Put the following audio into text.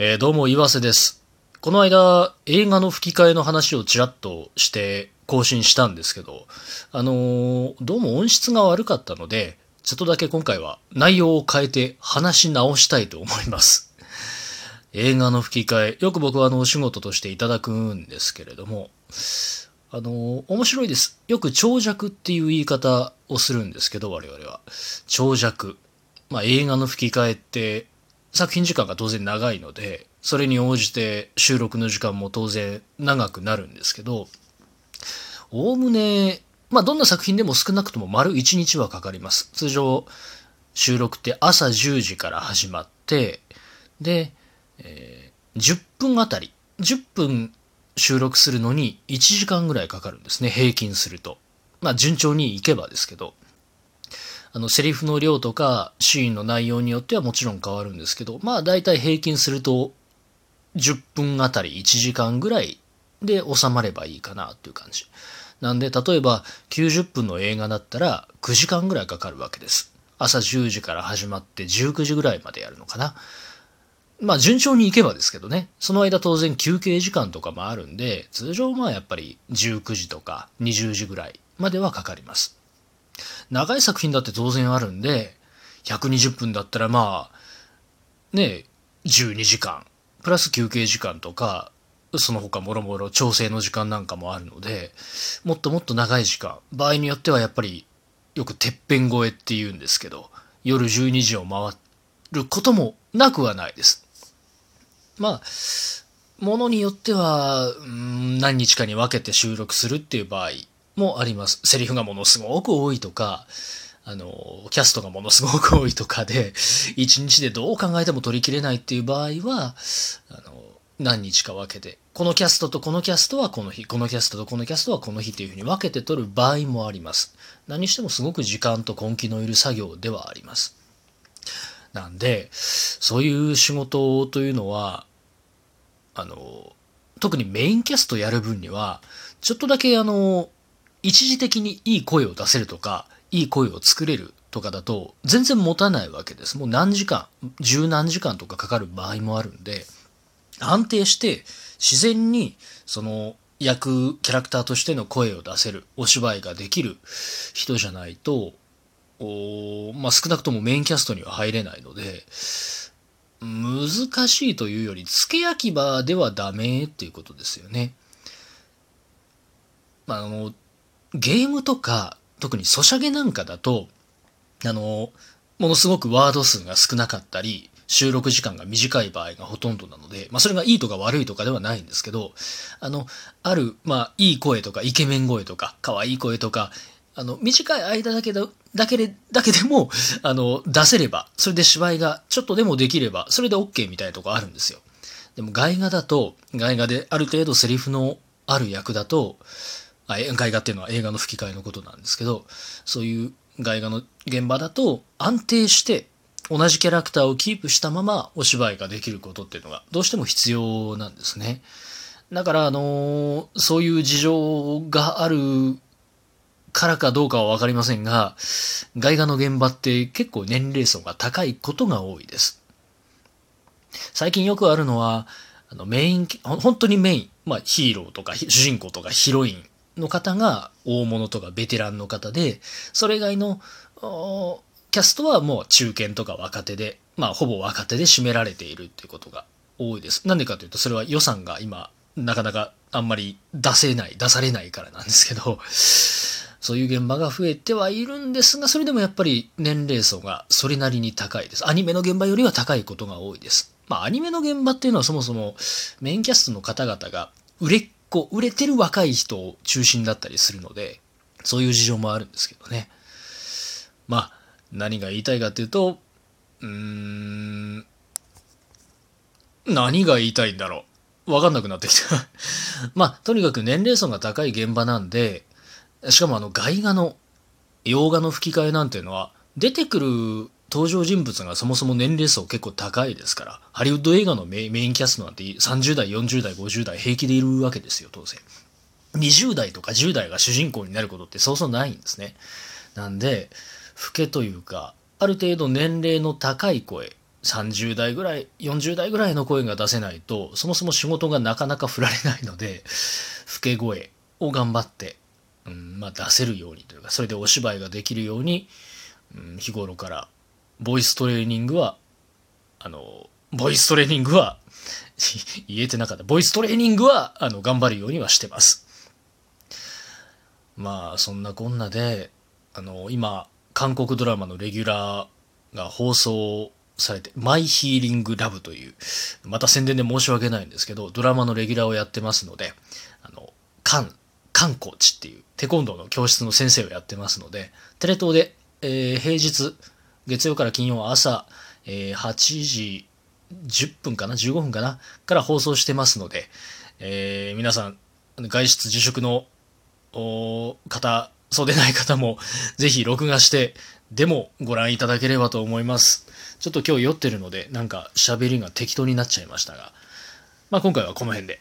えーどうも岩瀬です。この間映画の吹き替えの話をちらっとして更新したんですけど、あのーどうも音質が悪かったので、ちょっとだけ今回は内容を変えて話し直したいと思います。映画の吹き替え、よく僕はあのお仕事としていただくんですけれども、あの面白いです。よく長尺っていう言い方をするんですけど、我々は。長尺。まあ映画の吹き替えって作品時間が当然長いので、それに応じて収録の時間も当然長くなるんですけど、おおむね、まあどんな作品でも少なくとも丸1日はかかります。通常、収録って朝10時から始まって、で、えー10分あたり、10分収録するのに1時間ぐらいかかるんですね、平均すると。まあ順調にいけばですけど。あの、セリフの量とかシーンの内容によってはもちろん変わるんですけど、まあ大体平均すると10分あたり1時間ぐらいで収まればいいかなっていう感じ。なんで、例えば90分の映画だったら9時間ぐらいかかるわけです。朝10時から始まって19時ぐらいまでやるのかな。まあ順調にいけばですけどね。その間当然休憩時間とかもあるんで、通常まあやっぱり19時とか20時ぐらいまではかかります。長い作品だって当然あるんで、120分だったらまあ、ね12時間、プラス休憩時間とか、その他もろもろ調整の時間なんかもあるので、もっともっと長い時間、場合によってはやっぱり、よくてっぺん越えって言うんですけど、夜12時を回ることもなくはないです。まあ、ものによっては、うん何日かに分けて収録するっていう場合もあります。セリフがものすごく多いとか、あの、キャストがものすごく多いとかで、一日でどう考えても取り切れないっていう場合は、あの、何日か分けて、このキャストとこのキャストはこの日、このキャストとこのキャストはこの日っていうふうに分けて取る場合もあります。何にしてもすごく時間と根気のいる作業ではあります。なんで、そういう仕事というのは、あの、特にメインキャストやる分には、ちょっとだけあの、一時的にいい声を出せるとか、いい声を作れるとかだと、全然持たないわけです。もう何時間、十何時間とかかかる場合もあるんで、安定して自然にその役、キャラクターとしての声を出せる、お芝居ができる人じゃないと、おまあ、少なくともメインキャストには入れないので、難しいというより、付け焼き場ではダメっていうことですよね。まあ、あの、ゲームとか、特にソシャゲなんかだと、あの、ものすごくワード数が少なかったり、収録時間が短い場合がほとんどなので、まあそれがいいとか悪いとかではないんですけど、あの、ある、まあいい声とかイケメン声とか、可愛い声とか、あの、短い間だけだ、だけで、だけでも、あの、出せれば、それで芝居がちょっとでもできれば、それで OK みたいなとこあるんですよ。でも外画だと、外画である程度セリフのある役だと、あ外画っていうのは映画の吹き替えのことなんですけど、そういう外画の現場だと安定して同じキャラクターをキープしたままお芝居ができることっていうのがどうしても必要なんですね。だから、あのそういう事情があるからかどうかはわかりませんが、外画の現場って結構年齢層が高いことが多いです。最近よくあるのは、あのメイン、本当にメイン、まあヒーローとか主人公とかヒロインの方が大物とかベテランの方で、それ以外のキャストはもう中堅とか若手で、まあほぼ若手で占められているっていうことが多いです。なんでかというと、それは予算が今、なかなかあんまり出せない、出されないからなんですけど、そういう現場が増えてはいるんですが、それでもやっぱり年齢層がそれなりに高いです。アニメの現場よりは高いことが多いです。まあアニメの現場っていうのはそもそもメインキャストの方々が売れっ子、売れてる若い人を中心だったりするので、そういう事情もあるんですけどね。まあ、何が言いたいかというと、うーん、何が言いたいんだろう。わかんなくなってきた。まあ、とにかく年齢層が高い現場なんで、しかもあの外画の洋画の吹き替えなんていうのは出てくる登場人物がそもそも年齢層結構高いですからハリウッド映画のメインキャストなんて30代40代50代平気でいるわけですよ当然。20代とか10代が主人公になることってそうそうないんですね。なんで老けというかある程度年齢の高い声30代ぐらい、40代ぐらいの声が出せないと、そもそも仕事がなかなか振られないので、老け声を頑張って、うんまあ、出せるようにというか、それでお芝居ができるように、うん、日頃からボイストレーニングは、あの、ボイストレーニングは 言えてなかった。ボイストレーニングは、あの、頑張るようにはしてます。まあ、そんなこんなで、あの、今、韓国ドラマのレギュラーが放送されて、マイヒーリングラブという、また宣伝で申し訳ないんですけど、ドラマのレギュラーをやってますので、あの、カン、カンコーチっていう、テコンドーの教室の先生をやってますので、テレ東で、えー、平日、月曜から金曜朝、えー、8時10分かな ?15 分かなから放送してますので、えー、皆さん、外出自粛の方、そうでない方も、ぜひ録画して、でもご覧いただければと思います。ちょっと今日酔ってるので、なんか喋りが適当になっちゃいましたが、まあ今回はこの辺で。